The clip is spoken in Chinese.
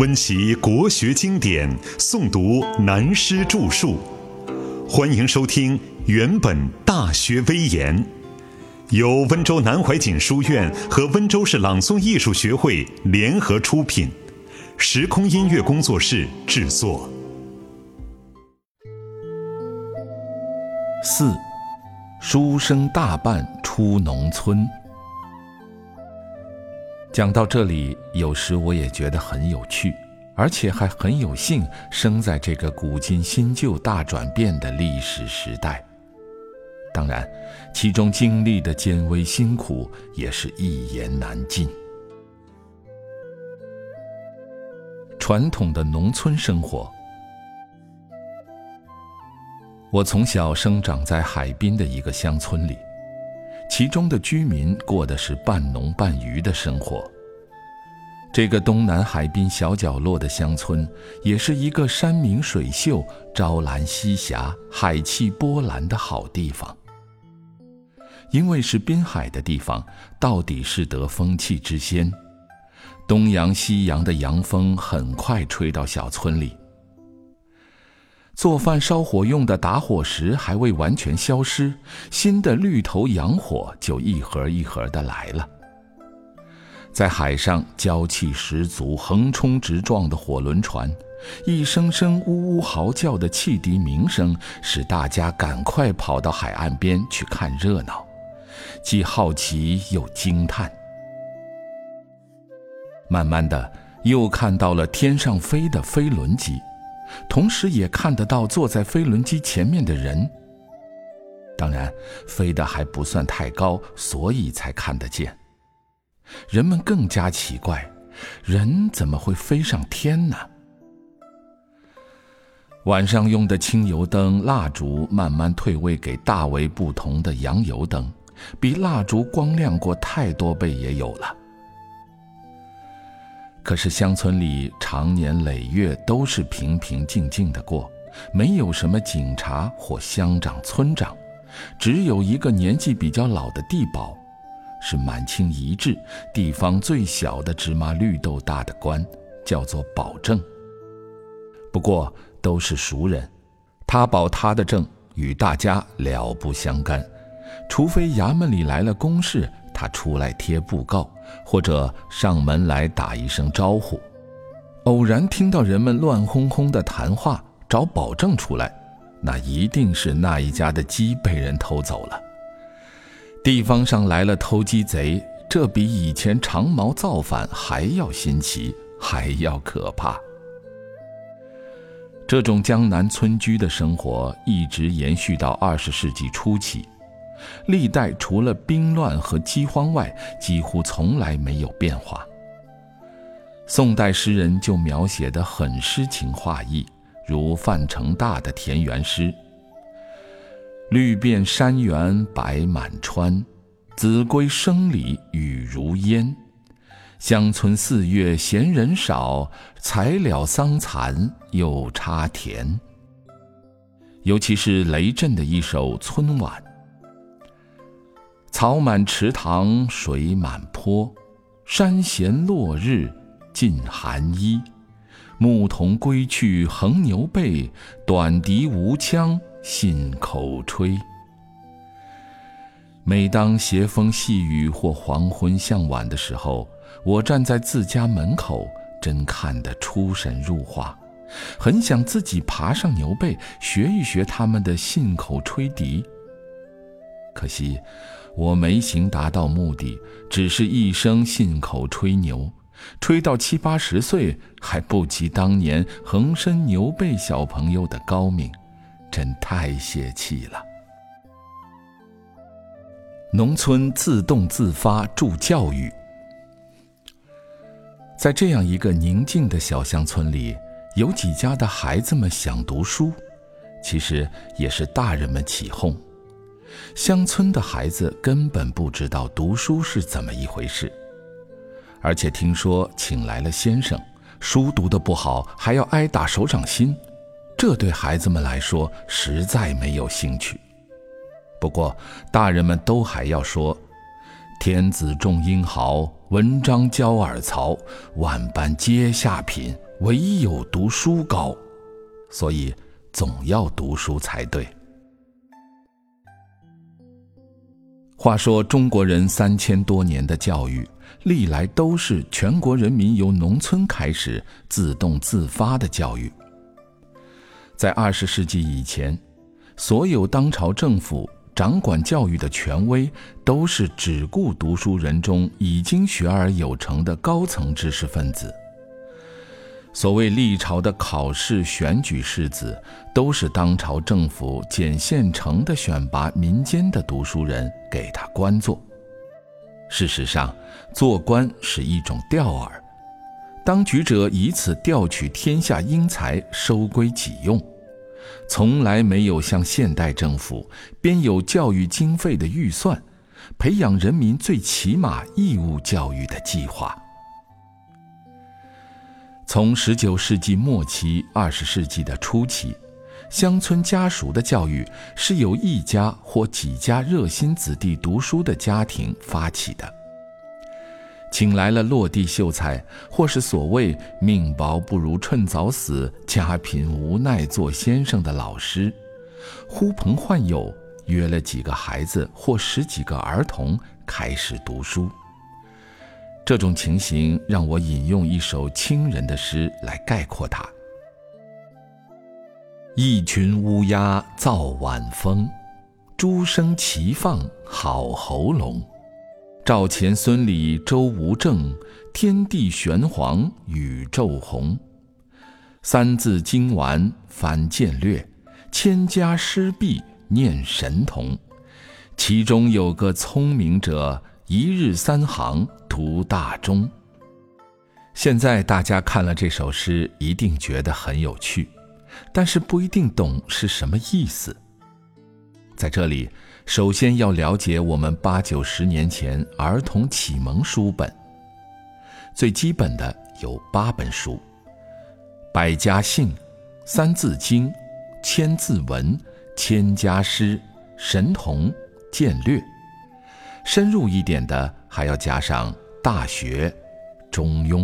温习国学经典，诵读南师著述。欢迎收听《原本大学威严》，由温州南怀瑾书院和温州市朗诵艺术学会联合出品，时空音乐工作室制作。四，书生大半出农村。讲到这里，有时我也觉得很有趣，而且还很有幸生在这个古今新旧大转变的历史时代。当然，其中经历的艰危辛苦也是一言难尽。传统的农村生活，我从小生长在海滨的一个乡村里。其中的居民过的是半农半渔的生活。这个东南海滨小角落的乡村，也是一个山明水秀、朝兰夕霞、海气波澜的好地方。因为是滨海的地方，到底是得风气之先，东洋西洋的洋风很快吹到小村里。做饭烧火用的打火石还未完全消失，新的绿头洋火就一盒一盒的来了。在海上娇气十足、横冲直撞的火轮船，一声声呜呜嚎叫的汽笛鸣声，使大家赶快跑到海岸边去看热闹，既好奇又惊叹。慢慢的，又看到了天上飞的飞轮机。同时也看得到坐在飞轮机前面的人。当然，飞得还不算太高，所以才看得见。人们更加奇怪，人怎么会飞上天呢？晚上用的清油灯、蜡烛慢慢退位给大为不同的洋油灯，比蜡烛光亮过太多倍也有了。可是乡村里长年累月都是平平静静的过，没有什么警察或乡长、村长，只有一个年纪比较老的地保，是满清遗制地方最小的芝麻绿豆大的官，叫做保正。不过都是熟人，他保他的正，与大家了不相干，除非衙门里来了公事。他出来贴布告，或者上门来打一声招呼。偶然听到人们乱哄哄的谈话，找保证出来，那一定是那一家的鸡被人偷走了。地方上来了偷鸡贼，这比以前长毛造反还要新奇，还要可怕。这种江南村居的生活一直延续到二十世纪初期。历代除了兵乱和饥荒外，几乎从来没有变化。宋代诗人就描写得很诗情画意，如范成大的田园诗：“绿遍山原白满川，子规声里雨如烟。乡村四月闲人少，才了桑蚕又插田。”尤其是雷震的一首《春晚》。草满池塘水满坡，山衔落日尽寒衣。牧童归去横牛背，短笛无腔信口吹。每当斜风细雨或黄昏向晚的时候，我站在自家门口，真看得出神入化，很想自己爬上牛背，学一学他们的信口吹笛。可惜。我没行达到目的，只是一生信口吹牛，吹到七八十岁还不及当年横身牛背小朋友的高明，真太泄气了。农村自动自发助教育，在这样一个宁静的小乡村里，有几家的孩子们想读书，其实也是大人们起哄。乡村的孩子根本不知道读书是怎么一回事，而且听说请来了先生，书读得不好还要挨打手掌心，这对孩子们来说实在没有兴趣。不过大人们都还要说：“天子重英豪，文章教尔曹，万般皆下品，唯有读书高，所以总要读书才对。话说中国人三千多年的教育，历来都是全国人民由农村开始自动自发的教育。在二十世纪以前，所有当朝政府掌管教育的权威，都是只顾读书人中已经学而有成的高层知识分子。所谓历朝的考试选举士子，都是当朝政府捡现成的选拔民间的读书人给他官做。事实上，做官是一种钓饵，当局者以此钓取天下英才，收归己用，从来没有像现代政府编有教育经费的预算，培养人民最起码义务教育的计划。从十九世纪末期、二十世纪的初期，乡村家属的教育是由一家或几家热心子弟读书的家庭发起的，请来了落地秀才，或是所谓“命薄不如趁早死，家贫无奈做先生”的老师，呼朋唤友，约了几个孩子或十几个儿童开始读书。这种情形让我引用一首清人的诗来概括它：一群乌鸦造晚风，诸声齐放好喉咙。赵钱孙李周吴郑，天地玄黄宇宙洪。三字经完翻渐略，千家诗毕念神童。其中有个聪明者，一日三行。图大中。现在大家看了这首诗，一定觉得很有趣，但是不一定懂是什么意思。在这里，首先要了解我们八九十年前儿童启蒙书本。最基本的有八本书：《百家姓》《三字经》《千字文》《千家诗》《神童》《渐略》。深入一点的，还要加上。《大学》《中庸》